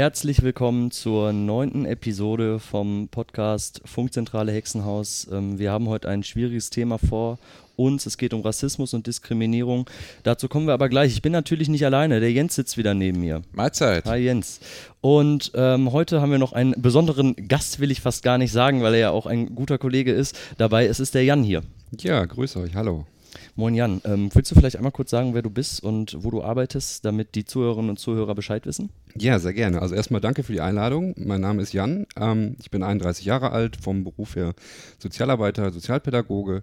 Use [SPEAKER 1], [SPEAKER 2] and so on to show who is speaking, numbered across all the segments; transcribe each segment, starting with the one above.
[SPEAKER 1] Herzlich willkommen zur neunten Episode vom Podcast Funkzentrale Hexenhaus. Ähm, wir haben heute ein schwieriges Thema vor uns. Es geht um Rassismus und Diskriminierung. Dazu kommen wir aber gleich. Ich bin natürlich nicht alleine. Der Jens sitzt wieder neben mir.
[SPEAKER 2] Mahlzeit.
[SPEAKER 1] Hi Jens. Und ähm, heute haben wir noch einen besonderen Gast, will ich fast gar nicht sagen, weil er ja auch ein guter Kollege ist. Dabei es ist der Jan hier.
[SPEAKER 2] Ja, grüße euch. Hallo.
[SPEAKER 1] Moin Jan, ähm, willst du vielleicht einmal kurz sagen, wer du bist und wo du arbeitest, damit die Zuhörerinnen und Zuhörer Bescheid wissen?
[SPEAKER 2] Ja, sehr gerne. Also erstmal danke für die Einladung. Mein Name ist Jan. Ähm, ich bin 31 Jahre alt, vom Beruf her Sozialarbeiter, Sozialpädagoge.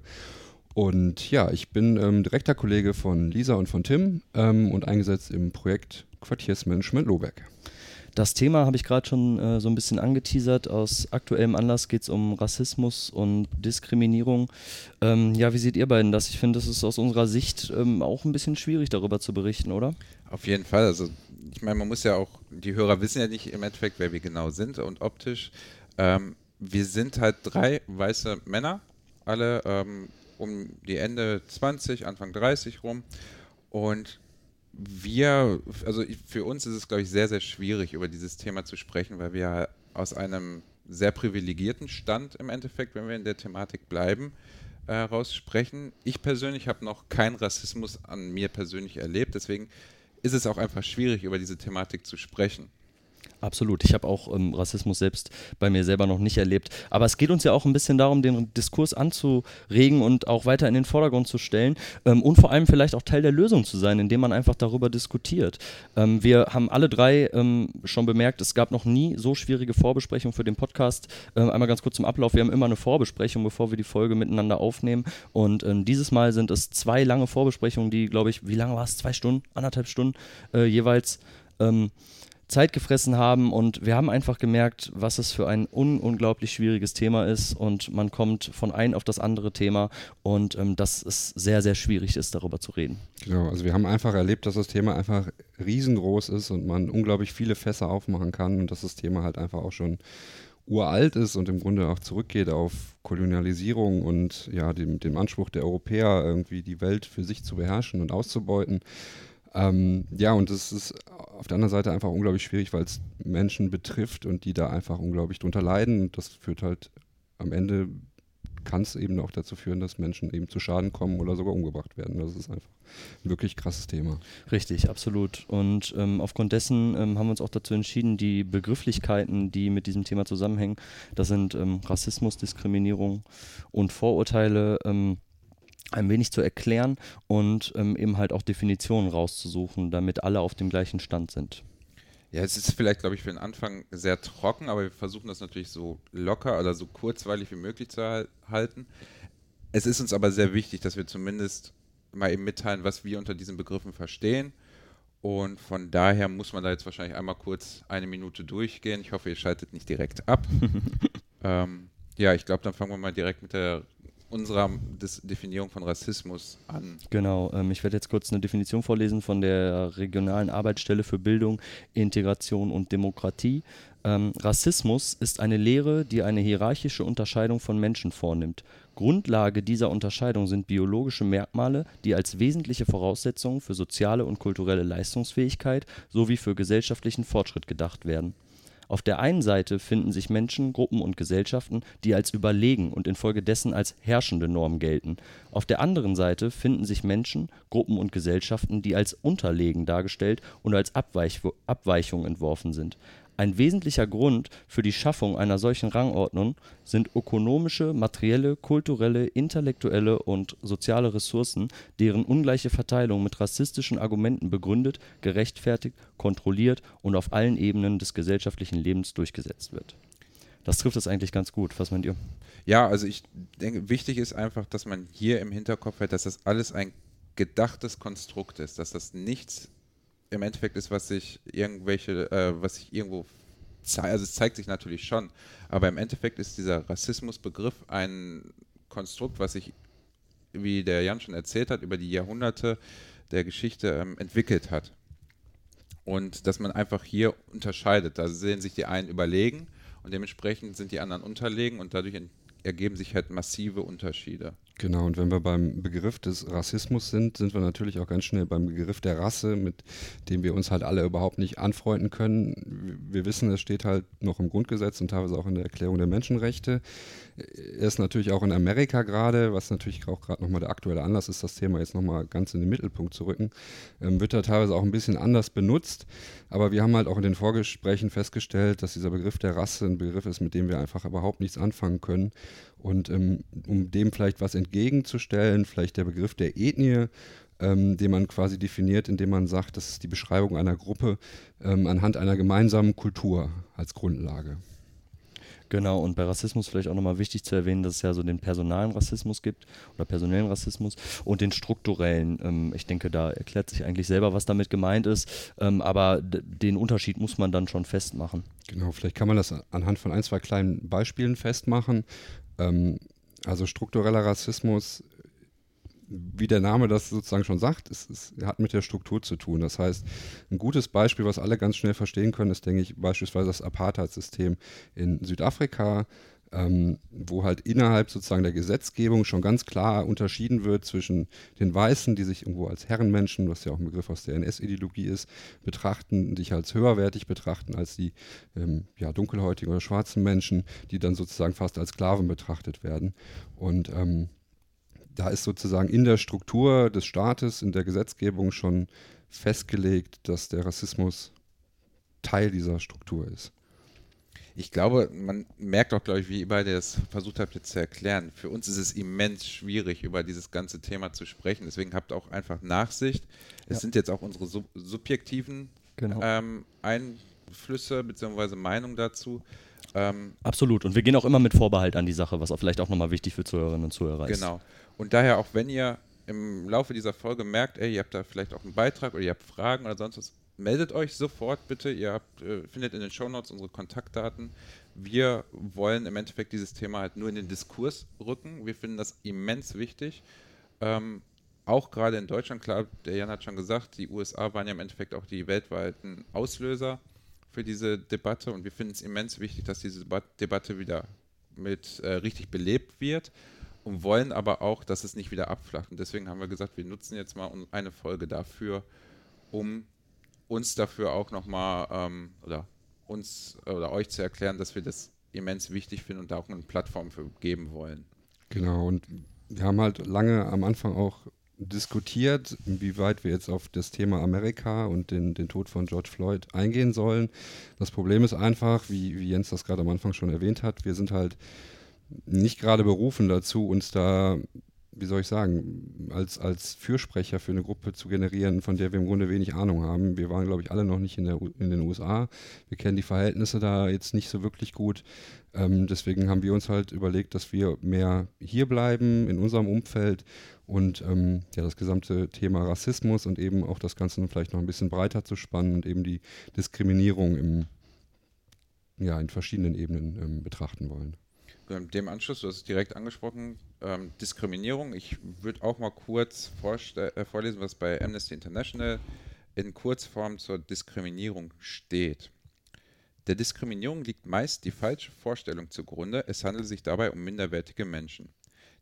[SPEAKER 2] Und ja, ich bin ähm, direkter Kollege von Lisa und von Tim ähm, und eingesetzt im Projekt Quartiersmanagement Lobeck.
[SPEAKER 1] Das Thema habe ich gerade schon äh, so ein bisschen angeteasert. Aus aktuellem Anlass geht es um Rassismus und Diskriminierung. Ähm, ja, wie seht ihr beiden das? Ich finde, das ist aus unserer Sicht ähm, auch ein bisschen schwierig darüber zu berichten, oder?
[SPEAKER 3] Auf jeden Fall. Also ich meine, man muss ja auch, die Hörer wissen ja nicht im Endeffekt, wer wir genau sind und optisch. Ähm, wir sind halt drei weiße Männer, alle ähm, um die Ende 20, Anfang 30 rum. Und wir, also für uns ist es, glaube ich, sehr, sehr schwierig, über dieses Thema zu sprechen, weil wir aus einem sehr privilegierten Stand im Endeffekt, wenn wir in der Thematik bleiben, äh, sprechen. Ich persönlich habe noch keinen Rassismus an mir persönlich erlebt, deswegen ist es auch einfach schwierig, über diese Thematik zu sprechen.
[SPEAKER 1] Absolut. Ich habe auch ähm, Rassismus selbst bei mir selber noch nicht erlebt. Aber es geht uns ja auch ein bisschen darum, den Diskurs anzuregen und auch weiter in den Vordergrund zu stellen ähm, und vor allem vielleicht auch Teil der Lösung zu sein, indem man einfach darüber diskutiert. Ähm, wir haben alle drei ähm, schon bemerkt, es gab noch nie so schwierige Vorbesprechungen für den Podcast. Ähm, einmal ganz kurz zum Ablauf. Wir haben immer eine Vorbesprechung, bevor wir die Folge miteinander aufnehmen. Und ähm, dieses Mal sind es zwei lange Vorbesprechungen, die, glaube ich, wie lange war es? Zwei Stunden, anderthalb Stunden äh, jeweils. Ähm, Zeit gefressen haben und wir haben einfach gemerkt, was es für ein un unglaublich schwieriges Thema ist und man kommt von einem auf das andere Thema und ähm, dass es sehr, sehr schwierig ist, darüber zu reden.
[SPEAKER 2] Genau, also wir haben einfach erlebt, dass das Thema einfach riesengroß ist und man unglaublich viele Fässer aufmachen kann und dass das Thema halt einfach auch schon uralt ist und im Grunde auch zurückgeht auf Kolonialisierung und ja, dem, dem Anspruch der Europäer, irgendwie die Welt für sich zu beherrschen und auszubeuten. Ähm, ja, und es ist auf der anderen Seite einfach unglaublich schwierig, weil es Menschen betrifft und die da einfach unglaublich drunter leiden. Und das führt halt am Ende, kann es eben auch dazu führen, dass Menschen eben zu Schaden kommen oder sogar umgebracht werden. Das ist einfach ein wirklich krasses Thema.
[SPEAKER 1] Richtig, absolut. Und ähm, aufgrund dessen ähm, haben wir uns auch dazu entschieden, die Begrifflichkeiten, die mit diesem Thema zusammenhängen, das sind ähm, Rassismus, Diskriminierung und Vorurteile, ähm, ein wenig zu erklären und ähm, eben halt auch Definitionen rauszusuchen, damit alle auf dem gleichen Stand sind.
[SPEAKER 3] Ja, es ist vielleicht, glaube ich, für den Anfang sehr trocken, aber wir versuchen das natürlich so locker oder so kurzweilig wie möglich zu halten. Es ist uns aber sehr wichtig, dass wir zumindest mal eben mitteilen, was wir unter diesen Begriffen verstehen. Und von daher muss man da jetzt wahrscheinlich einmal kurz eine Minute durchgehen. Ich hoffe, ihr schaltet nicht direkt ab. ähm, ja, ich glaube, dann fangen wir mal direkt mit der unserer Definierung von Rassismus an.
[SPEAKER 1] Genau, ähm, ich werde jetzt kurz eine Definition vorlesen von der regionalen Arbeitsstelle für Bildung, Integration und Demokratie. Ähm, Rassismus ist eine Lehre, die eine hierarchische Unterscheidung von Menschen vornimmt. Grundlage dieser Unterscheidung sind biologische Merkmale, die als wesentliche Voraussetzungen für soziale und kulturelle Leistungsfähigkeit sowie für gesellschaftlichen Fortschritt gedacht werden. Auf der einen Seite finden sich Menschen, Gruppen und Gesellschaften, die als überlegen und infolgedessen als herrschende Norm gelten. Auf der anderen Seite finden sich Menschen, Gruppen und Gesellschaften, die als unterlegen dargestellt und als Abweich Abweichung entworfen sind ein wesentlicher Grund für die Schaffung einer solchen Rangordnung sind ökonomische, materielle, kulturelle, intellektuelle und soziale Ressourcen, deren ungleiche Verteilung mit rassistischen Argumenten begründet, gerechtfertigt, kontrolliert und auf allen Ebenen des gesellschaftlichen Lebens durchgesetzt wird. Das trifft es eigentlich ganz gut. Was meint ihr?
[SPEAKER 3] Ja, also ich denke, wichtig ist einfach, dass man hier im Hinterkopf hat, dass das alles ein gedachtes Konstrukt ist, dass das nichts im Endeffekt ist, was sich irgendwelche, äh, was sich irgendwo zeigt, also es zeigt sich natürlich schon, aber im Endeffekt ist dieser Rassismusbegriff ein Konstrukt, was sich, wie der Jan schon erzählt hat, über die Jahrhunderte der Geschichte ähm, entwickelt hat. Und dass man einfach hier unterscheidet. Da sehen sich die einen überlegen und dementsprechend sind die anderen unterlegen und dadurch ergeben sich halt massive Unterschiede.
[SPEAKER 2] Genau, und wenn wir beim Begriff des Rassismus sind, sind wir natürlich auch ganz schnell beim Begriff der Rasse, mit dem wir uns halt alle überhaupt nicht anfreunden können. Wir wissen, es steht halt noch im Grundgesetz und teilweise auch in der Erklärung der Menschenrechte. Er ist natürlich auch in Amerika gerade, was natürlich auch gerade nochmal der aktuelle Anlass ist, das Thema jetzt nochmal ganz in den Mittelpunkt zu rücken, ähm, wird da teilweise auch ein bisschen anders benutzt. Aber wir haben halt auch in den Vorgesprächen festgestellt, dass dieser Begriff der Rasse ein Begriff ist, mit dem wir einfach überhaupt nichts anfangen können. Und ähm, um dem vielleicht was entgegenzustellen, vielleicht der Begriff der Ethnie, ähm, den man quasi definiert, indem man sagt, das ist die Beschreibung einer Gruppe ähm, anhand einer gemeinsamen Kultur als Grundlage.
[SPEAKER 1] Genau, und bei Rassismus vielleicht auch nochmal wichtig zu erwähnen, dass es ja so den personalen Rassismus gibt oder personellen Rassismus und den strukturellen. Ähm, ich denke, da erklärt sich eigentlich selber, was damit gemeint ist, ähm, aber den Unterschied muss man dann schon festmachen.
[SPEAKER 2] Genau, vielleicht kann man das anhand von ein, zwei kleinen Beispielen festmachen. Ähm, also struktureller Rassismus, wie der Name das sozusagen schon sagt, es, es, hat mit der Struktur zu tun. Das heißt, ein gutes Beispiel, was alle ganz schnell verstehen können, ist, denke ich, beispielsweise das Apartheid-System in Südafrika, ähm, wo halt innerhalb sozusagen der Gesetzgebung schon ganz klar unterschieden wird zwischen den Weißen, die sich irgendwo als Herrenmenschen, was ja auch ein Begriff aus der NS-Ideologie ist, betrachten, sich als höherwertig betrachten als die ähm, ja, dunkelhäutigen oder schwarzen Menschen, die dann sozusagen fast als Sklaven betrachtet werden. Und ähm, da ist sozusagen in der Struktur des Staates, in der Gesetzgebung schon festgelegt, dass der Rassismus Teil dieser Struktur ist.
[SPEAKER 3] Ich glaube, man merkt auch, glaube ich, wie ihr beide das versucht habt jetzt zu erklären. Für uns ist es immens schwierig, über dieses ganze Thema zu sprechen. Deswegen habt auch einfach Nachsicht. Es ja. sind jetzt auch unsere sub subjektiven genau. ähm, Einflüsse bzw. Meinungen dazu.
[SPEAKER 1] Ähm, Absolut. Und wir gehen auch immer mit Vorbehalt an die Sache, was auch vielleicht auch nochmal wichtig für Zuhörerinnen und Zuhörer ist.
[SPEAKER 3] Genau. Und daher auch, wenn ihr im Laufe dieser Folge merkt, ey, ihr habt da vielleicht auch einen Beitrag oder ihr habt Fragen oder sonst was, meldet euch sofort bitte. Ihr habt, äh, findet in den Shownotes unsere Kontaktdaten. Wir wollen im Endeffekt dieses Thema halt nur in den Diskurs rücken. Wir finden das immens wichtig. Ähm, auch gerade in Deutschland, klar, der Jan hat schon gesagt, die USA waren ja im Endeffekt auch die weltweiten Auslöser für diese Debatte und wir finden es immens wichtig, dass diese Debatte wieder mit äh, richtig belebt wird und wollen aber auch, dass es nicht wieder abflacht. Und deswegen haben wir gesagt, wir nutzen jetzt mal eine Folge dafür, um uns dafür auch nochmal ähm, oder uns oder euch zu erklären, dass wir das immens wichtig finden und da auch eine Plattform für geben wollen.
[SPEAKER 2] Genau, und wir haben halt lange am Anfang auch diskutiert, inwieweit wir jetzt auf das Thema Amerika und den, den Tod von George Floyd eingehen sollen. Das Problem ist einfach, wie, wie Jens das gerade am Anfang schon erwähnt hat, wir sind halt nicht gerade berufen dazu, uns da, wie soll ich sagen, als, als Fürsprecher für eine Gruppe zu generieren, von der wir im Grunde wenig Ahnung haben. Wir waren, glaube ich, alle noch nicht in, der, in den USA. Wir kennen die Verhältnisse da jetzt nicht so wirklich gut. Ähm, deswegen haben wir uns halt überlegt, dass wir mehr hier bleiben, in unserem Umfeld und ähm, ja, das gesamte Thema Rassismus und eben auch das Ganze vielleicht noch ein bisschen breiter zu spannen und eben die Diskriminierung im, ja, in verschiedenen Ebenen ähm, betrachten wollen
[SPEAKER 3] dem Anschluss, du hast es direkt angesprochen, ähm, Diskriminierung. Ich würde auch mal kurz äh, vorlesen, was bei Amnesty International in Kurzform zur Diskriminierung steht. Der Diskriminierung liegt meist die falsche Vorstellung zugrunde, es handelt sich dabei um minderwertige Menschen.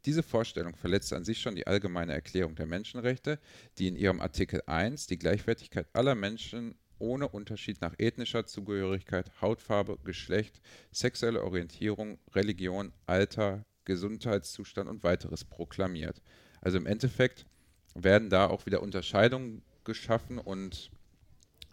[SPEAKER 3] Diese Vorstellung verletzt an sich schon die allgemeine Erklärung der Menschenrechte, die in ihrem Artikel 1 die Gleichwertigkeit aller Menschen ohne Unterschied nach ethnischer Zugehörigkeit, Hautfarbe, Geschlecht, sexuelle Orientierung, Religion, Alter, Gesundheitszustand und weiteres proklamiert. Also im Endeffekt werden da auch wieder Unterscheidungen geschaffen und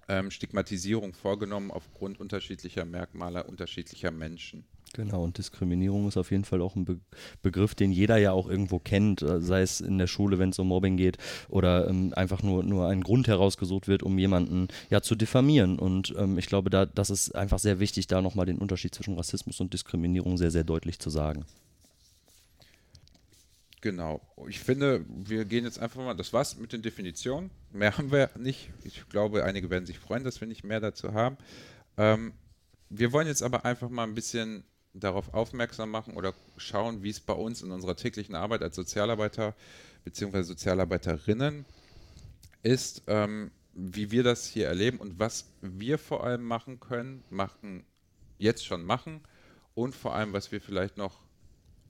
[SPEAKER 3] ähm, Stigmatisierung vorgenommen aufgrund unterschiedlicher Merkmale unterschiedlicher Menschen.
[SPEAKER 1] Genau, und Diskriminierung ist auf jeden Fall auch ein Be Begriff, den jeder ja auch irgendwo kennt, äh, sei es in der Schule, wenn es um Mobbing geht, oder ähm, einfach nur, nur ein Grund herausgesucht wird, um jemanden ja zu diffamieren. Und ähm, ich glaube, da, das ist einfach sehr wichtig, da nochmal den Unterschied zwischen Rassismus und Diskriminierung sehr, sehr deutlich zu sagen.
[SPEAKER 3] Genau. Ich finde, wir gehen jetzt einfach mal, das war's mit den Definitionen. Mehr haben wir nicht. Ich glaube, einige werden sich freuen, dass wir nicht mehr dazu haben. Ähm, wir wollen jetzt aber einfach mal ein bisschen darauf aufmerksam machen oder schauen, wie es bei uns in unserer täglichen Arbeit als Sozialarbeiter bzw. Sozialarbeiterinnen ist, ähm, wie wir das hier erleben und was wir vor allem machen können, machen, jetzt schon machen und vor allem, was wir vielleicht noch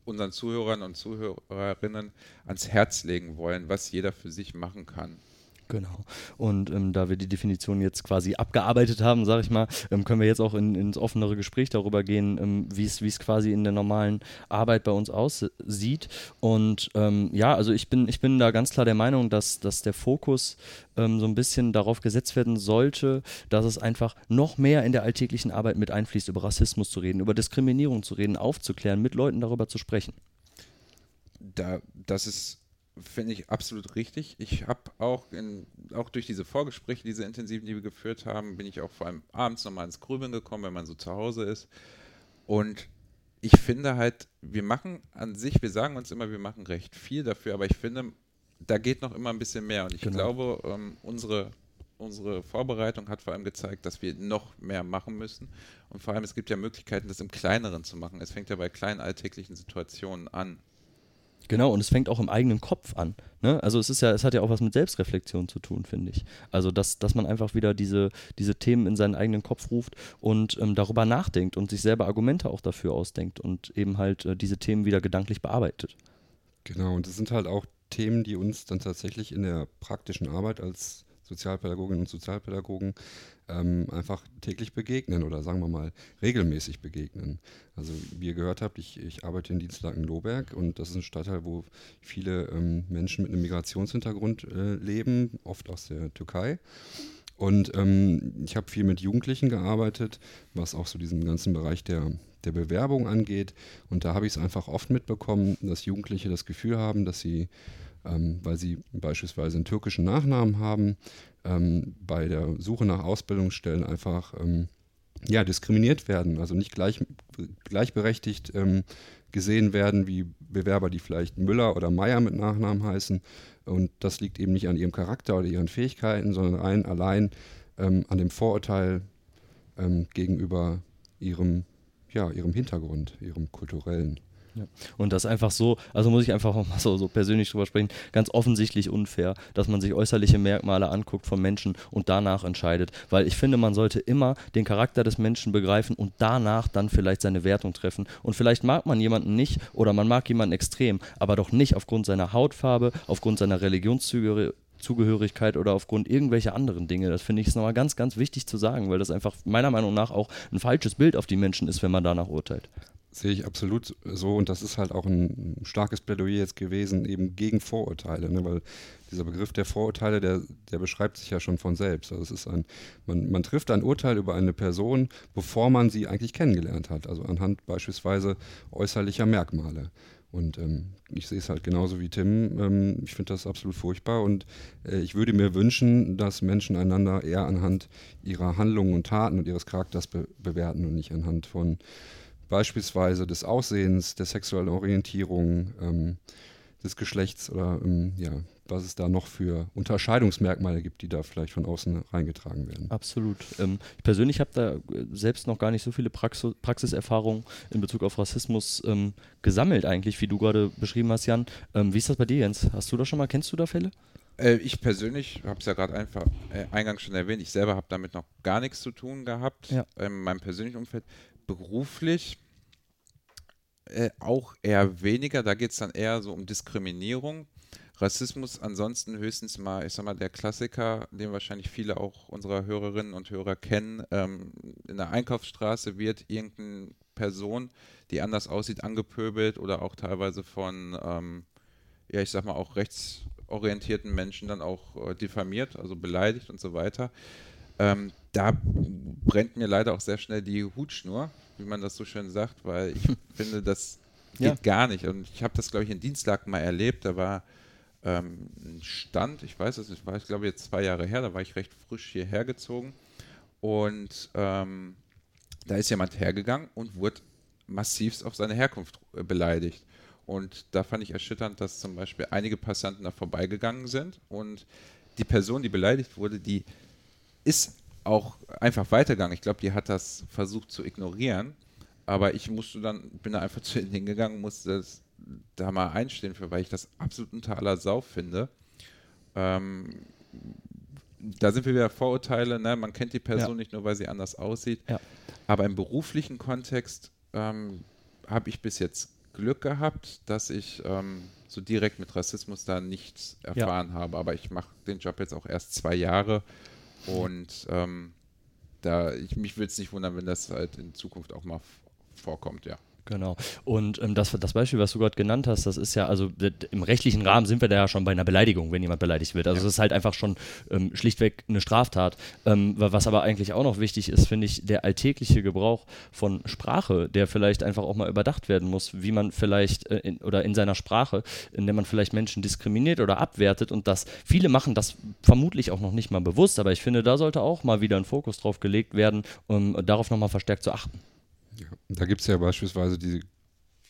[SPEAKER 3] unseren Zuhörern und Zuhörerinnen ans Herz legen wollen, was jeder für sich machen kann.
[SPEAKER 1] Genau. Und ähm, da wir die Definition jetzt quasi abgearbeitet haben, sage ich mal, ähm, können wir jetzt auch in, ins offenere Gespräch darüber gehen, ähm, wie es quasi in der normalen Arbeit bei uns aussieht. Und ähm, ja, also ich bin, ich bin da ganz klar der Meinung, dass, dass der Fokus ähm, so ein bisschen darauf gesetzt werden sollte, dass es einfach noch mehr in der alltäglichen Arbeit mit einfließt, über Rassismus zu reden, über Diskriminierung zu reden, aufzuklären, mit Leuten darüber zu sprechen.
[SPEAKER 3] Da, das ist finde ich absolut richtig. Ich habe auch, in, auch durch diese Vorgespräche, diese intensiven, die wir geführt haben, bin ich auch vor allem abends nochmal ins Grübeln gekommen, wenn man so zu Hause ist. Und ich finde halt, wir machen an sich, wir sagen uns immer, wir machen recht viel dafür, aber ich finde, da geht noch immer ein bisschen mehr. Und ich genau. glaube, ähm, unsere, unsere Vorbereitung hat vor allem gezeigt, dass wir noch mehr machen müssen. Und vor allem, es gibt ja Möglichkeiten, das im Kleineren zu machen. Es fängt ja bei kleinen alltäglichen Situationen an.
[SPEAKER 1] Genau, und es fängt auch im eigenen Kopf an. Ne? Also es ist ja, es hat ja auch was mit Selbstreflexion zu tun, finde ich. Also dass, dass man einfach wieder diese, diese Themen in seinen eigenen Kopf ruft und ähm, darüber nachdenkt und sich selber Argumente auch dafür ausdenkt und eben halt äh, diese Themen wieder gedanklich bearbeitet.
[SPEAKER 2] Genau, und es sind halt auch Themen, die uns dann tatsächlich in der praktischen Arbeit als Sozialpädagoginnen und Sozialpädagogen ähm, einfach täglich begegnen oder sagen wir mal regelmäßig begegnen. Also wie ihr gehört habt, ich, ich arbeite in Dienstlaken-Lohberg und das ist ein Stadtteil, wo viele ähm, Menschen mit einem Migrationshintergrund äh, leben, oft aus der Türkei. Und ähm, ich habe viel mit Jugendlichen gearbeitet, was auch so diesen ganzen Bereich der, der Bewerbung angeht. Und da habe ich es einfach oft mitbekommen, dass Jugendliche das Gefühl haben, dass sie ähm, weil sie beispielsweise einen türkischen Nachnamen haben, ähm, bei der Suche nach Ausbildungsstellen einfach ähm, ja, diskriminiert werden, also nicht gleich, gleichberechtigt ähm, gesehen werden wie Bewerber, die vielleicht Müller oder Meier mit Nachnamen heißen. Und das liegt eben nicht an ihrem Charakter oder ihren Fähigkeiten, sondern rein allein ähm, an dem Vorurteil gegenüber ihrem, ja, ihrem Hintergrund, ihrem kulturellen.
[SPEAKER 1] Ja. Und das einfach so, also muss ich einfach mal so, so persönlich drüber sprechen, ganz offensichtlich unfair, dass man sich äußerliche Merkmale anguckt von Menschen und danach entscheidet. Weil ich finde, man sollte immer den Charakter des Menschen begreifen und danach dann vielleicht seine Wertung treffen. Und vielleicht mag man jemanden nicht oder man mag jemanden extrem, aber doch nicht aufgrund seiner Hautfarbe, aufgrund seiner Religionszugehörigkeit oder aufgrund irgendwelcher anderen Dinge. Das finde ich ist nochmal ganz, ganz wichtig zu sagen, weil das einfach meiner Meinung nach auch ein falsches Bild auf die Menschen ist, wenn man danach urteilt.
[SPEAKER 2] Sehe ich absolut so und das ist halt auch ein starkes Plädoyer jetzt gewesen, eben gegen Vorurteile, ne? weil dieser Begriff der Vorurteile, der, der beschreibt sich ja schon von selbst. Also es ist ein, man, man trifft ein Urteil über eine Person, bevor man sie eigentlich kennengelernt hat, also anhand beispielsweise äußerlicher Merkmale. Und ähm, ich sehe es halt genauso wie Tim. Ähm, ich finde das absolut furchtbar und äh, ich würde mir wünschen, dass Menschen einander eher anhand ihrer Handlungen und Taten und ihres Charakters be bewerten und nicht anhand von beispielsweise des Aussehens, der sexuellen Orientierung, ähm, des Geschlechts oder ähm, ja, was es da noch für Unterscheidungsmerkmale gibt, die da vielleicht von außen reingetragen werden.
[SPEAKER 1] Absolut. Ähm, ich persönlich habe da äh, selbst noch gar nicht so viele Praxis Praxiserfahrungen in Bezug auf Rassismus ähm, gesammelt, eigentlich, wie du gerade beschrieben hast, Jan. Ähm, wie ist das bei dir, Jens? Hast du da schon mal, kennst du da Fälle?
[SPEAKER 3] Äh, ich persönlich habe es ja gerade einfach äh, eingangs schon erwähnt, ich selber habe damit noch gar nichts zu tun gehabt ja. in meinem persönlichen Umfeld. Beruflich äh, auch eher weniger. Da geht es dann eher so um Diskriminierung. Rassismus ansonsten höchstens mal, ich sag mal, der Klassiker, den wahrscheinlich viele auch unserer Hörerinnen und Hörer kennen. Ähm, in der Einkaufsstraße wird irgendeine Person, die anders aussieht, angepöbelt oder auch teilweise von, ähm, ja, ich sag mal, auch rechtsorientierten Menschen dann auch äh, diffamiert, also beleidigt und so weiter. Ähm, da brennt mir leider auch sehr schnell die Hutschnur, wie man das so schön sagt, weil ich finde, das geht ja. gar nicht. Und ich habe das, glaube ich, in Dienstlaken mal erlebt. Da war ähm, ein Stand, ich weiß es nicht, war ich glaube jetzt zwei Jahre her, da war ich recht frisch hierher gezogen. Und ähm, da ist jemand hergegangen und wurde massivst auf seine Herkunft äh, beleidigt. Und da fand ich erschütternd, dass zum Beispiel einige Passanten da vorbeigegangen sind und die Person, die beleidigt wurde, die ist auch einfach weitergegangen. Ich glaube, die hat das versucht zu ignorieren. Aber ich musste dann, bin da einfach zu ihnen hingegangen, musste das da mal einstehen für, weil ich das absolut unter aller Sau finde. Ähm, da sind wir wieder Vorurteile, ne? man kennt die Person ja. nicht nur, weil sie anders aussieht. Ja. Aber im beruflichen Kontext ähm, habe ich bis jetzt Glück gehabt, dass ich ähm, so direkt mit Rassismus da nichts erfahren ja. habe. Aber ich mache den Job jetzt auch erst zwei Jahre und ähm, da ich, mich würde es nicht wundern, wenn das halt in Zukunft auch mal vorkommt, ja.
[SPEAKER 1] Genau. Und ähm, das, das Beispiel, was du gerade genannt hast, das ist ja, also im rechtlichen Rahmen sind wir da ja schon bei einer Beleidigung, wenn jemand beleidigt wird. Also ja. das ist halt einfach schon ähm, schlichtweg eine Straftat. Ähm, was aber eigentlich auch noch wichtig ist, finde ich, der alltägliche Gebrauch von Sprache, der vielleicht einfach auch mal überdacht werden muss, wie man vielleicht äh, in, oder in seiner Sprache, in der man vielleicht Menschen diskriminiert oder abwertet und das, viele machen das vermutlich auch noch nicht mal bewusst, aber ich finde, da sollte auch mal wieder ein Fokus drauf gelegt werden, um darauf nochmal verstärkt zu achten.
[SPEAKER 2] Ja, da gibt es ja beispielsweise diese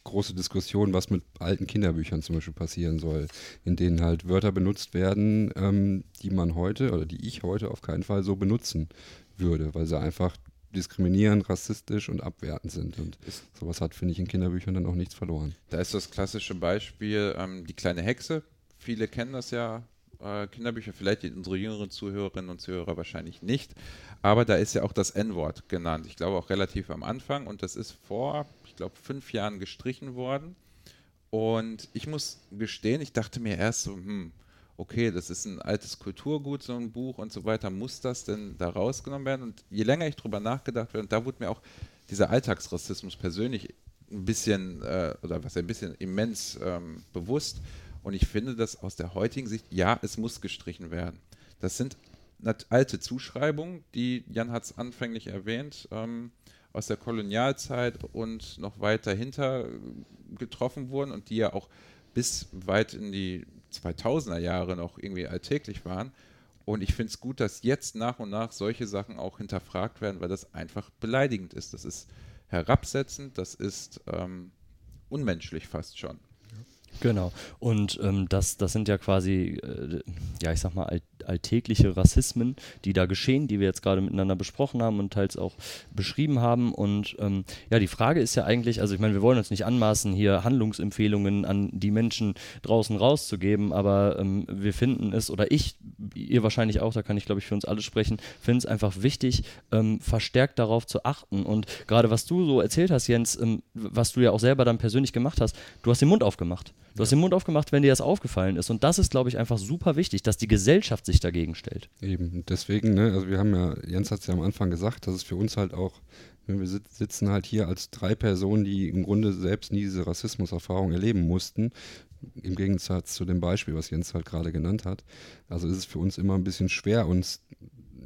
[SPEAKER 2] große Diskussion, was mit alten Kinderbüchern zum Beispiel passieren soll, in denen halt Wörter benutzt werden, ähm, die man heute oder die ich heute auf keinen Fall so benutzen würde, weil sie einfach diskriminierend, rassistisch und abwertend sind. Und sowas hat, finde ich, in Kinderbüchern dann auch nichts verloren.
[SPEAKER 3] Da ist das klassische Beispiel ähm, die kleine Hexe. Viele kennen das ja äh, Kinderbücher, vielleicht unsere jüngeren Zuhörerinnen und Zuhörer wahrscheinlich nicht. Aber da ist ja auch das N-Wort genannt. Ich glaube auch relativ am Anfang. Und das ist vor, ich glaube, fünf Jahren gestrichen worden. Und ich muss gestehen, ich dachte mir erst so, hm, okay, das ist ein altes Kulturgut, so ein Buch und so weiter, muss das denn da rausgenommen werden? Und je länger ich drüber nachgedacht habe, und da wurde mir auch dieser Alltagsrassismus persönlich ein bisschen, äh, oder was ein bisschen immens ähm, bewusst. Und ich finde das aus der heutigen Sicht, ja, es muss gestrichen werden. Das sind alte Zuschreibungen, die Jan hat es anfänglich erwähnt, ähm, aus der Kolonialzeit und noch weiter hinter getroffen wurden und die ja auch bis weit in die 2000er Jahre noch irgendwie alltäglich waren. Und ich finde es gut, dass jetzt nach und nach solche Sachen auch hinterfragt werden, weil das einfach beleidigend ist. Das ist herabsetzend, das ist ähm, unmenschlich fast schon.
[SPEAKER 1] Genau. Und ähm, das, das sind ja quasi, äh, ja, ich sag mal, alt, alltägliche Rassismen, die da geschehen, die wir jetzt gerade miteinander besprochen haben und teils auch beschrieben haben. Und ähm, ja, die Frage ist ja eigentlich, also ich meine, wir wollen uns nicht anmaßen, hier Handlungsempfehlungen an die Menschen draußen rauszugeben, aber ähm, wir finden es, oder ich, ihr wahrscheinlich auch, da kann ich glaube ich für uns alle sprechen, finde es einfach wichtig, ähm, verstärkt darauf zu achten. Und gerade was du so erzählt hast, Jens, ähm, was du ja auch selber dann persönlich gemacht hast, du hast den Mund aufgemacht. Du hast den Mund aufgemacht, wenn dir das aufgefallen ist. Und das ist, glaube ich, einfach super wichtig, dass die Gesellschaft sich dagegen stellt.
[SPEAKER 2] Eben, deswegen, ne, also wir haben ja, Jens hat es ja am Anfang gesagt, dass es für uns halt auch, ne, wir sitzen halt hier als drei Personen, die im Grunde selbst nie diese Rassismuserfahrung erleben mussten. Im Gegensatz zu dem Beispiel, was Jens halt gerade genannt hat. Also ist es für uns immer ein bisschen schwer, uns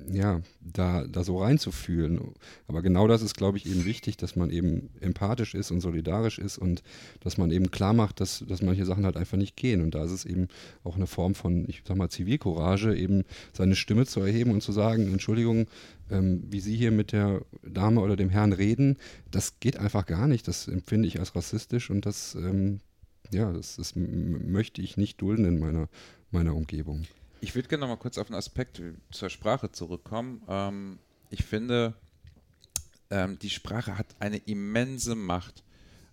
[SPEAKER 2] ja, da, da so reinzufühlen. Aber genau das ist, glaube ich, eben wichtig, dass man eben empathisch ist und solidarisch ist und dass man eben klar macht, dass, dass manche Sachen halt einfach nicht gehen. Und da ist es eben auch eine Form von, ich sag mal, Zivilcourage, eben seine Stimme zu erheben und zu sagen, Entschuldigung, ähm, wie Sie hier mit der Dame oder dem Herrn reden, das geht einfach gar nicht. Das empfinde ich als rassistisch und das, ähm, ja, das, das möchte ich nicht dulden in meiner, meiner Umgebung.
[SPEAKER 3] Ich würde gerne noch mal kurz auf einen Aspekt zur Sprache zurückkommen. Ähm, ich finde, ähm, die Sprache hat eine immense Macht.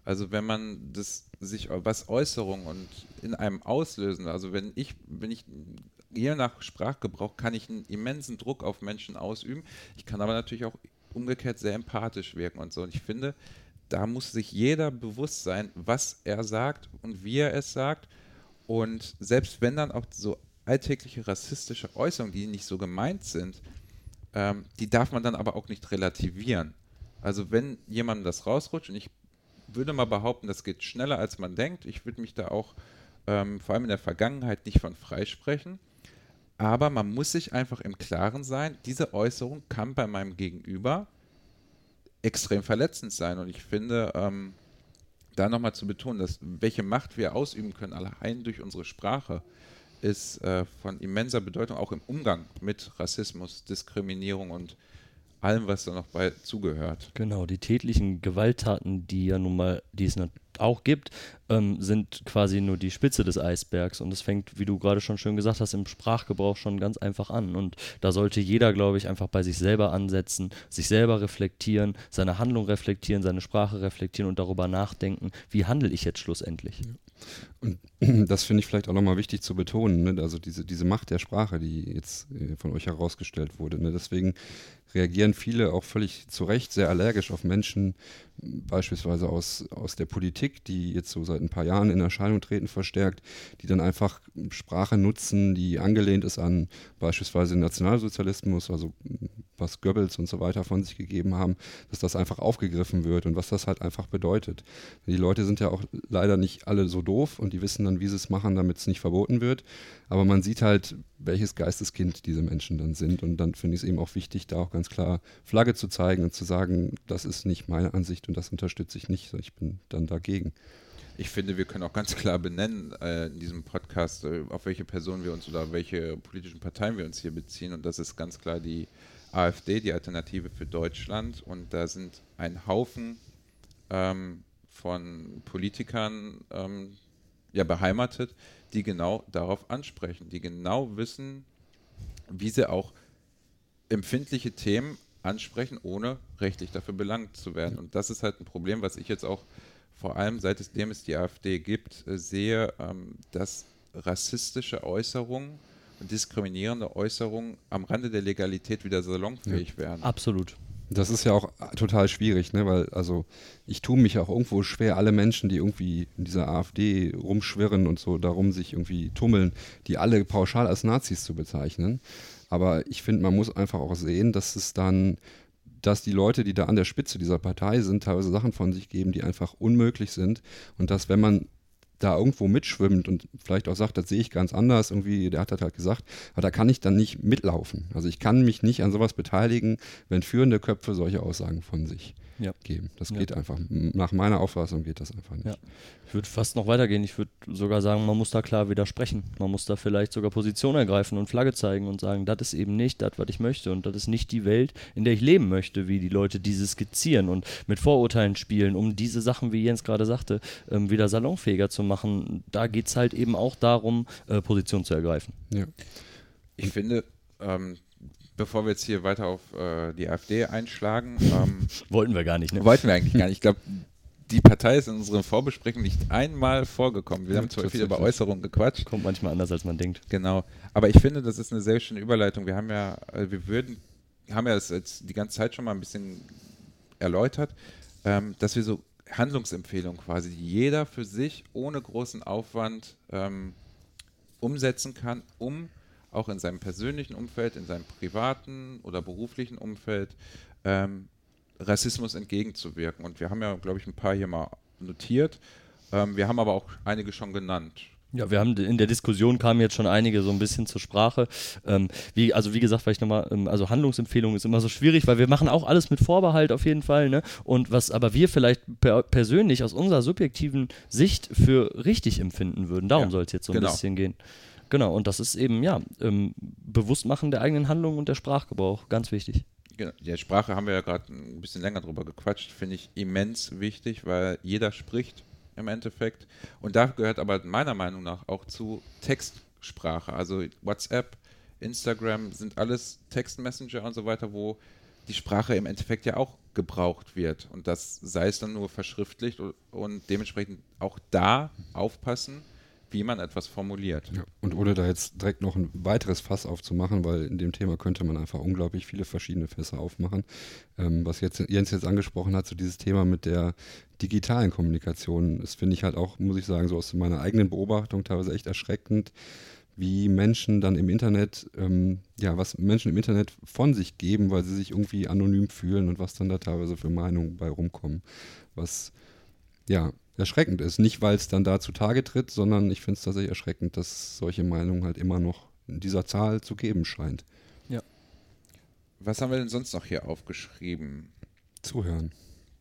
[SPEAKER 3] Also wenn man das sich was Äußerungen und in einem auslösen, also wenn ich, wenn ich je nach Sprachgebrauch kann ich einen immensen Druck auf Menschen ausüben. Ich kann aber natürlich auch umgekehrt sehr empathisch wirken und so. Und ich finde, da muss sich jeder bewusst sein, was er sagt und wie er es sagt. Und selbst wenn dann auch so alltägliche rassistische Äußerungen, die nicht so gemeint sind, ähm, die darf man dann aber auch nicht relativieren. Also wenn jemandem das rausrutscht, und ich würde mal behaupten, das geht schneller, als man denkt, ich würde mich da auch ähm, vor allem in der Vergangenheit nicht von freisprechen, aber man muss sich einfach im Klaren sein, diese Äußerung kann bei meinem Gegenüber extrem verletzend sein. Und ich finde, ähm, da nochmal zu betonen, dass welche Macht wir ausüben können, allein durch unsere Sprache, ist äh, von immenser Bedeutung, auch im Umgang mit Rassismus, Diskriminierung und allem, was da noch bei zugehört.
[SPEAKER 1] Genau, die tätlichen Gewalttaten, die ja nun mal, die es auch gibt, ähm, sind quasi nur die Spitze des Eisbergs. Und das fängt, wie du gerade schon schön gesagt hast, im Sprachgebrauch schon ganz einfach an. Und da sollte jeder, glaube ich, einfach bei sich selber ansetzen, sich selber reflektieren, seine Handlung reflektieren, seine Sprache reflektieren und darüber nachdenken, wie handle ich jetzt schlussendlich.
[SPEAKER 2] Und das finde ich vielleicht auch nochmal wichtig zu betonen, ne? also diese, diese Macht der Sprache, die jetzt äh, von euch herausgestellt wurde. Ne? Deswegen reagieren viele auch völlig zu Recht sehr allergisch auf Menschen, beispielsweise aus, aus der Politik, die jetzt so seit ein paar Jahren in Erscheinung treten, verstärkt, die dann einfach Sprache nutzen, die angelehnt ist an beispielsweise Nationalsozialismus, also was Goebbels und so weiter von sich gegeben haben, dass das einfach aufgegriffen wird und was das halt einfach bedeutet. Die Leute sind ja auch leider nicht alle so doof und die wissen dann, wie sie es machen, damit es nicht verboten wird. Aber man sieht halt, welches Geisteskind diese Menschen dann sind. Und dann finde ich es eben auch wichtig, da auch ganz klar Flagge zu zeigen und zu sagen, das ist nicht meine Ansicht und das unterstütze ich nicht. Ich bin dann dagegen.
[SPEAKER 3] Ich finde, wir können auch ganz klar benennen äh, in diesem Podcast, äh, auf welche Personen wir uns oder welche politischen Parteien wir uns hier beziehen. Und das ist ganz klar die AfD, die Alternative für Deutschland. Und da sind ein Haufen ähm, von Politikern ähm, ja, beheimatet, die genau darauf ansprechen, die genau wissen, wie sie auch empfindliche Themen ansprechen, ohne rechtlich dafür belangt zu werden. Und das ist halt ein Problem, was ich jetzt auch vor allem seitdem es die AfD gibt, äh, sehe, ähm, dass rassistische Äußerungen diskriminierende Äußerungen am Rande der Legalität wieder salonfähig ja. werden.
[SPEAKER 1] Absolut.
[SPEAKER 2] Das ist ja auch total schwierig, ne? weil also ich tue mich auch irgendwo schwer, alle Menschen, die irgendwie in dieser AfD rumschwirren und so darum sich irgendwie tummeln, die alle pauschal als Nazis zu bezeichnen. Aber ich finde, man muss einfach auch sehen, dass es dann, dass die Leute, die da an der Spitze dieser Partei sind, teilweise Sachen von sich geben, die einfach unmöglich sind. Und dass, wenn man da irgendwo mitschwimmt und vielleicht auch sagt, das sehe ich ganz anders, irgendwie, der hat das halt gesagt, aber da kann ich dann nicht mitlaufen. Also ich kann mich nicht an sowas beteiligen, wenn führende Köpfe solche Aussagen von sich ja. geben. Das ja. geht einfach. Nach meiner Auffassung geht das einfach nicht. Ja.
[SPEAKER 1] Ich würde fast noch weitergehen. Ich würde sogar sagen, man muss da klar widersprechen. Man muss da vielleicht sogar Position ergreifen und Flagge zeigen und sagen, das ist eben nicht das, was ich möchte und das ist nicht die Welt, in der ich leben möchte, wie die Leute diese skizzieren und mit Vorurteilen spielen, um diese Sachen, wie Jens gerade sagte, ähm, wieder salonfähiger zu machen. Da geht es halt eben auch darum, äh, Position zu ergreifen.
[SPEAKER 3] Ja. Ich finde, ähm, bevor wir jetzt hier weiter auf äh, die AfD einschlagen. Ähm,
[SPEAKER 1] wollten wir gar nicht, ne?
[SPEAKER 3] Wollten wir eigentlich gar nicht. Ich glaube, die Partei ist in unseren Vorbesprechungen nicht einmal vorgekommen. Wir haben zwar viel über Äußerungen gequatscht.
[SPEAKER 1] Kommt manchmal anders, als man denkt.
[SPEAKER 3] Genau. Aber ich finde, das ist eine sehr schöne Überleitung. Wir haben ja, äh, wir würden, haben ja das jetzt die ganze Zeit schon mal ein bisschen erläutert, ähm, dass wir so Handlungsempfehlungen quasi, die jeder für sich ohne großen Aufwand ähm, umsetzen kann, um auch in seinem persönlichen Umfeld, in seinem privaten oder beruflichen Umfeld ähm, Rassismus entgegenzuwirken. Und wir haben ja, glaube ich, ein paar hier mal notiert. Ähm, wir haben aber auch einige schon genannt.
[SPEAKER 1] Ja, wir haben in der Diskussion kamen jetzt schon einige so ein bisschen zur Sprache. Ähm, wie, also wie gesagt, vielleicht nochmal, ähm, also Handlungsempfehlung ist immer so schwierig, weil wir machen auch alles mit Vorbehalt auf jeden Fall. Ne? Und was aber wir vielleicht per persönlich aus unserer subjektiven Sicht für richtig empfinden würden, darum ja, soll es jetzt so ein genau. bisschen gehen. Genau, und das ist eben, ja, ähm, Bewusstmachen der eigenen Handlung und der Sprachgebrauch, ganz wichtig.
[SPEAKER 3] Genau, der Sprache haben wir ja gerade ein bisschen länger drüber gequatscht, finde ich immens wichtig, weil jeder spricht im Endeffekt. Und da gehört aber meiner Meinung nach auch zu Textsprache. Also WhatsApp, Instagram sind alles Textmessenger und so weiter, wo die Sprache im Endeffekt ja auch gebraucht wird. Und das sei es dann nur verschriftlicht und, und dementsprechend auch da aufpassen, wie man etwas formuliert.
[SPEAKER 2] Ja, und ohne da jetzt direkt noch ein weiteres Fass aufzumachen, weil in dem Thema könnte man einfach unglaublich viele verschiedene Fässer aufmachen. Ähm, was jetzt Jens jetzt angesprochen hat, so dieses Thema mit der digitalen Kommunikation, das finde ich halt auch, muss ich sagen, so aus meiner eigenen Beobachtung teilweise echt erschreckend, wie Menschen dann im Internet, ähm, ja, was Menschen im Internet von sich geben, weil sie sich irgendwie anonym fühlen und was dann da teilweise für Meinungen bei rumkommen. Was ja, erschreckend ist. Nicht, weil es dann da zutage tritt, sondern ich finde es tatsächlich erschreckend, dass solche Meinungen halt immer noch in dieser Zahl zu geben scheint.
[SPEAKER 3] Ja. Was haben wir denn sonst noch hier aufgeschrieben?
[SPEAKER 2] Zuhören.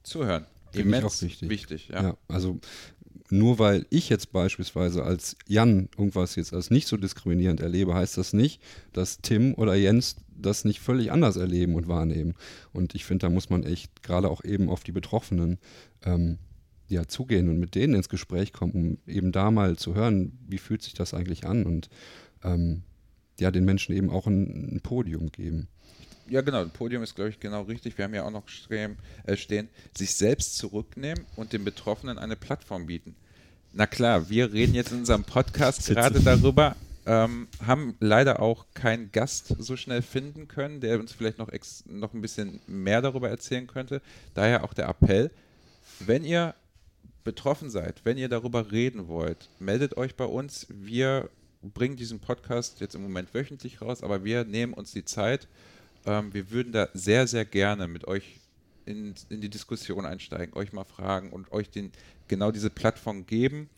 [SPEAKER 3] Zuhören.
[SPEAKER 2] Ich auch wichtig.
[SPEAKER 3] wichtig
[SPEAKER 2] ja. ja. Also nur weil ich jetzt beispielsweise als Jan irgendwas jetzt als nicht so diskriminierend erlebe, heißt das nicht, dass Tim oder Jens das nicht völlig anders erleben und wahrnehmen. Und ich finde, da muss man echt gerade auch eben auf die Betroffenen ähm, ja, zugehen und mit denen ins Gespräch kommen, um eben da mal zu hören, wie fühlt sich das eigentlich an und ähm, ja, den Menschen eben auch ein, ein, Podium geben.
[SPEAKER 3] Ja, genau, ein Podium ist, glaube ich, genau richtig. Wir haben ja auch noch stehen, äh, stehen, sich selbst zurücknehmen und den Betroffenen eine Plattform bieten. Na klar, wir reden jetzt in unserem Podcast gerade darüber, ähm, haben leider auch keinen Gast so schnell finden können, der uns vielleicht noch, ex noch ein bisschen mehr darüber erzählen könnte. Daher auch der Appell, wenn ihr betroffen seid, wenn ihr darüber reden wollt, meldet euch bei uns. Wir bringen diesen Podcast jetzt im Moment wöchentlich raus, aber wir nehmen uns die Zeit. Ähm, wir würden da sehr, sehr gerne mit euch in, in die Diskussion einsteigen, euch mal fragen und euch den, genau diese Plattform geben,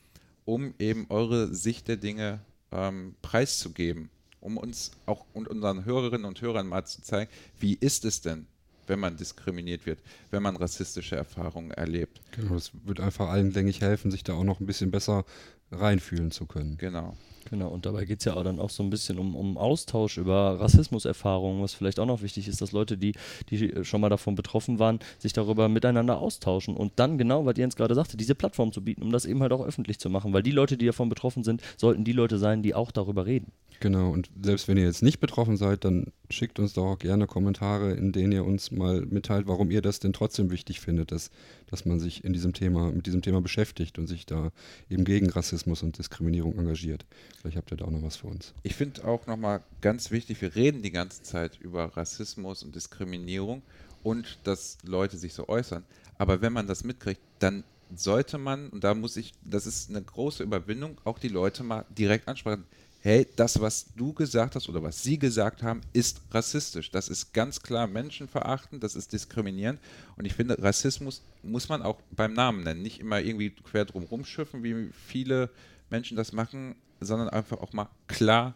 [SPEAKER 3] um eben eure Sicht der Dinge ähm, preiszugeben, um uns auch und unseren Hörerinnen und Hörern mal zu zeigen, wie ist es denn, wenn man diskriminiert wird, wenn man rassistische Erfahrungen erlebt.
[SPEAKER 2] Genau, das wird einfach allen, denke ich, helfen, sich da auch noch ein bisschen besser reinfühlen zu können.
[SPEAKER 3] Genau.
[SPEAKER 1] Genau, und dabei geht es ja auch dann auch so ein bisschen um, um Austausch über Rassismuserfahrungen, was vielleicht auch noch wichtig ist, dass Leute, die, die schon mal davon betroffen waren, sich darüber miteinander austauschen und dann genau, was Jens gerade sagte, diese Plattform zu bieten, um das eben halt auch öffentlich zu machen, weil die Leute, die davon betroffen sind, sollten die Leute sein, die auch darüber reden.
[SPEAKER 2] Genau, und selbst wenn ihr jetzt nicht betroffen seid, dann schickt uns doch auch gerne Kommentare, in denen ihr uns mal mitteilt, warum ihr das denn trotzdem wichtig findet, dass, dass man sich in diesem Thema, mit diesem Thema beschäftigt und sich da eben gegen Rassismus und Diskriminierung engagiert. Vielleicht habt ihr da auch noch was für uns.
[SPEAKER 3] Ich finde auch nochmal ganz wichtig, wir reden die ganze Zeit über Rassismus und Diskriminierung und dass Leute sich so äußern. Aber wenn man das mitkriegt, dann sollte man, und da muss ich, das ist eine große Überwindung, auch die Leute mal direkt ansprechen hey, das, was du gesagt hast oder was sie gesagt haben, ist rassistisch. Das ist ganz klar menschenverachtend, das ist diskriminierend. Und ich finde, Rassismus muss man auch beim Namen nennen. Nicht immer irgendwie quer drum rumschiffen, wie viele Menschen das machen, sondern einfach auch mal klar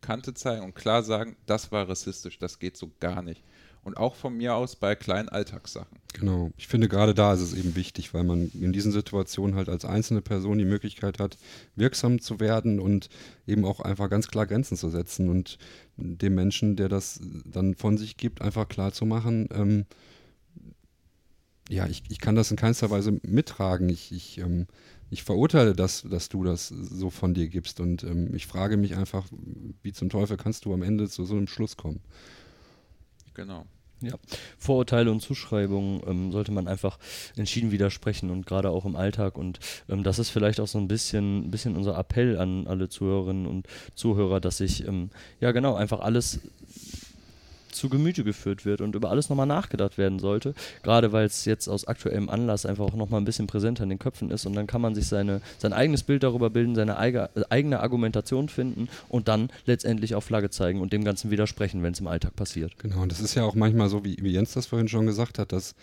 [SPEAKER 3] Kante zeigen und klar sagen, das war rassistisch, das geht so gar nicht und auch von mir aus bei kleinen Alltagssachen.
[SPEAKER 2] Genau. Ich finde, gerade da ist es eben wichtig, weil man in diesen Situationen halt als einzelne Person die Möglichkeit hat, wirksam zu werden und eben auch einfach ganz klar Grenzen zu setzen und dem Menschen, der das dann von sich gibt, einfach klar zu machen, ähm, ja, ich, ich kann das in keinster Weise mittragen. Ich, ich, ähm, ich verurteile das, dass du das so von dir gibst. Und ähm, ich frage mich einfach, wie zum Teufel kannst du am Ende zu so einem Schluss kommen?
[SPEAKER 3] Genau.
[SPEAKER 1] Ja, Vorurteile und Zuschreibungen ähm, sollte man einfach entschieden widersprechen und gerade auch im Alltag. Und ähm, das ist vielleicht auch so ein bisschen, ein bisschen unser Appell an alle Zuhörerinnen und Zuhörer, dass sich ähm, ja genau einfach alles zu Gemüte geführt wird und über alles nochmal nachgedacht werden sollte. Gerade weil es jetzt aus aktuellem Anlass einfach auch nochmal ein bisschen präsenter in den Köpfen ist und dann kann man sich seine, sein eigenes Bild darüber bilden, seine eigene, eigene Argumentation finden und dann letztendlich auch Flagge zeigen und dem Ganzen widersprechen, wenn es im Alltag passiert.
[SPEAKER 2] Genau, und das ist ja auch manchmal so, wie, wie Jens das vorhin schon gesagt hat, dass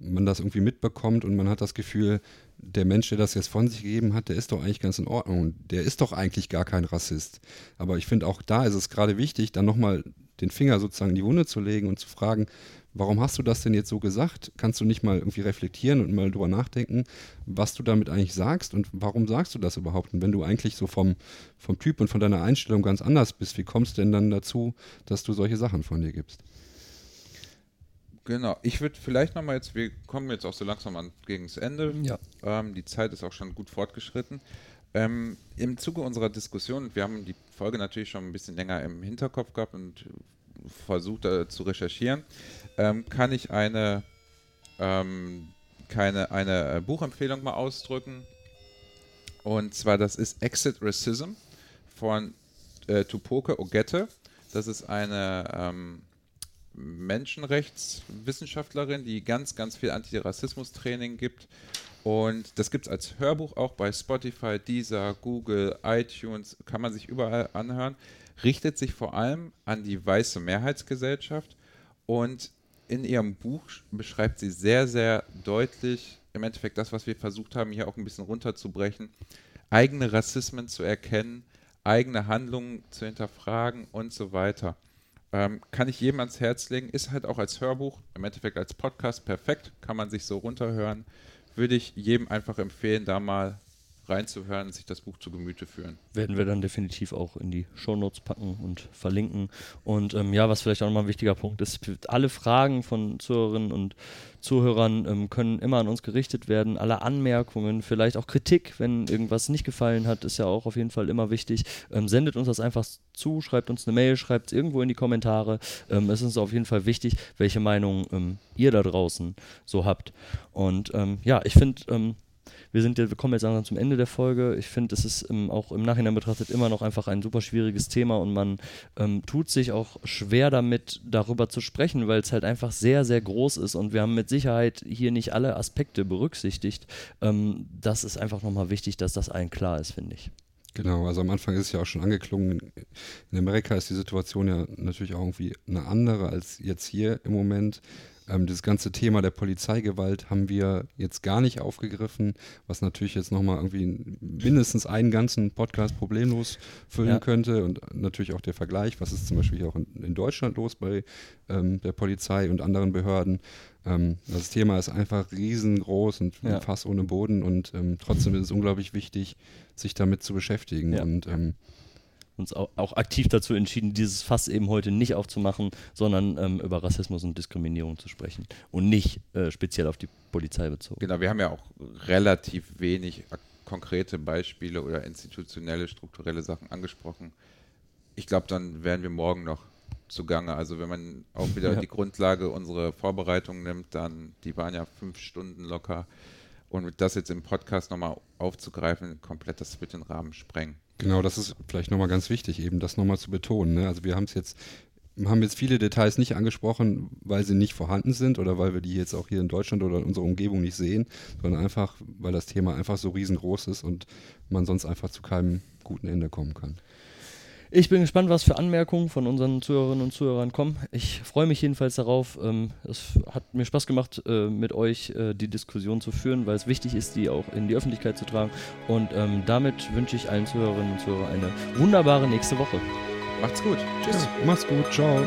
[SPEAKER 2] man das irgendwie mitbekommt und man hat das Gefühl, der Mensch, der das jetzt von sich gegeben hat, der ist doch eigentlich ganz in Ordnung. Der ist doch eigentlich gar kein Rassist. Aber ich finde, auch da ist es gerade wichtig, dann nochmal den Finger sozusagen in die Wunde zu legen und zu fragen, warum hast du das denn jetzt so gesagt? Kannst du nicht mal irgendwie reflektieren und mal drüber nachdenken, was du damit eigentlich sagst und warum sagst du das überhaupt? Und wenn du eigentlich so vom, vom Typ und von deiner Einstellung ganz anders bist, wie kommst du denn dann dazu, dass du solche Sachen von dir gibst?
[SPEAKER 3] Genau, ich würde vielleicht nochmal jetzt, wir kommen jetzt auch so langsam an, gegen das Ende.
[SPEAKER 1] Ja.
[SPEAKER 3] Ähm, die Zeit ist auch schon gut fortgeschritten. Ähm, Im Zuge unserer Diskussion, wir haben die Folge natürlich schon ein bisschen länger im Hinterkopf gehabt und versucht äh, zu recherchieren, ähm, kann ich eine, ähm, keine, eine äh, Buchempfehlung mal ausdrücken. Und zwar, das ist Exit Racism von äh, Tupoke Ogette. Das ist eine ähm, Menschenrechtswissenschaftlerin, die ganz, ganz viel Antirassismus-Training gibt und das gibt es als Hörbuch auch bei Spotify, Deezer, Google, iTunes, kann man sich überall anhören. Richtet sich vor allem an die weiße Mehrheitsgesellschaft. Und in ihrem Buch beschreibt sie sehr, sehr deutlich im Endeffekt das, was wir versucht haben, hier auch ein bisschen runterzubrechen, eigene Rassismen zu erkennen, eigene Handlungen zu hinterfragen und so weiter. Ähm, kann ich jedem ans Herz legen, ist halt auch als Hörbuch, im Endeffekt als Podcast perfekt, kann man sich so runterhören würde ich jedem einfach empfehlen, da mal reinzuhören und sich das Buch zu Gemüte führen.
[SPEAKER 1] Werden wir dann definitiv auch in die Shownotes packen und verlinken. Und ähm, ja, was vielleicht auch nochmal ein wichtiger Punkt ist, alle Fragen von Zuhörerinnen und Zuhörern ähm, können immer an uns gerichtet werden. Alle Anmerkungen, vielleicht auch Kritik, wenn irgendwas nicht gefallen hat, ist ja auch auf jeden Fall immer wichtig. Ähm, sendet uns das einfach zu, schreibt uns eine Mail, schreibt es irgendwo in die Kommentare. Ähm, es ist auf jeden Fall wichtig, welche Meinung ähm, ihr da draußen so habt. Und ähm, ja, ich finde wir sind wir kommen jetzt langsam zum Ende der Folge. Ich finde, es ist im, auch im Nachhinein betrachtet immer noch einfach ein super schwieriges Thema und man ähm, tut sich auch schwer damit, darüber zu sprechen, weil es halt einfach sehr, sehr groß ist und wir haben mit Sicherheit hier nicht alle Aspekte berücksichtigt. Ähm, das ist einfach nochmal wichtig, dass das allen klar ist, finde ich.
[SPEAKER 2] Genau, also am Anfang ist es ja auch schon angeklungen, in Amerika ist die Situation ja natürlich auch irgendwie eine andere als jetzt hier im Moment. Ähm, das ganze Thema der Polizeigewalt haben wir jetzt gar nicht aufgegriffen, was natürlich jetzt nochmal irgendwie mindestens einen ganzen Podcast problemlos füllen ja. könnte und natürlich auch der Vergleich, was ist zum Beispiel hier auch in, in Deutschland los bei ähm, der Polizei und anderen Behörden. Ähm, das Thema ist einfach riesengroß und ja. Fass ohne Boden und ähm, trotzdem ist es unglaublich wichtig, sich damit zu beschäftigen
[SPEAKER 1] ja.
[SPEAKER 2] und ähm,
[SPEAKER 1] uns auch, auch, aktiv dazu entschieden, dieses Fass eben heute nicht aufzumachen, sondern ähm, über Rassismus und Diskriminierung zu sprechen und nicht äh, speziell auf die Polizei bezogen.
[SPEAKER 3] Genau, wir haben ja auch relativ wenig konkrete Beispiele oder institutionelle, strukturelle Sachen angesprochen. Ich glaube, dann werden wir morgen noch zugange. Also wenn man auch wieder ja. die Grundlage unserer Vorbereitung nimmt, dann, die waren ja fünf Stunden locker. Und das jetzt im Podcast nochmal aufzugreifen, komplett das wird den Rahmen sprengen.
[SPEAKER 2] Genau, das ist vielleicht nochmal ganz wichtig, eben das nochmal zu betonen. Ne? Also wir haben es jetzt, haben jetzt viele Details nicht angesprochen, weil sie nicht vorhanden sind oder weil wir die jetzt auch hier in Deutschland oder in unserer Umgebung nicht sehen, sondern einfach, weil das Thema einfach so riesengroß ist und man sonst einfach zu keinem guten Ende kommen kann.
[SPEAKER 1] Ich bin gespannt, was für Anmerkungen von unseren Zuhörerinnen und Zuhörern kommen. Ich freue mich jedenfalls darauf. Ähm, es hat mir Spaß gemacht, äh, mit euch äh, die Diskussion zu führen, weil es wichtig ist, die auch in die Öffentlichkeit zu tragen. Und ähm, damit wünsche ich allen Zuhörerinnen und Zuhörern eine wunderbare nächste Woche.
[SPEAKER 3] Macht's gut.
[SPEAKER 2] Tschüss. Ja, macht's gut. Ciao.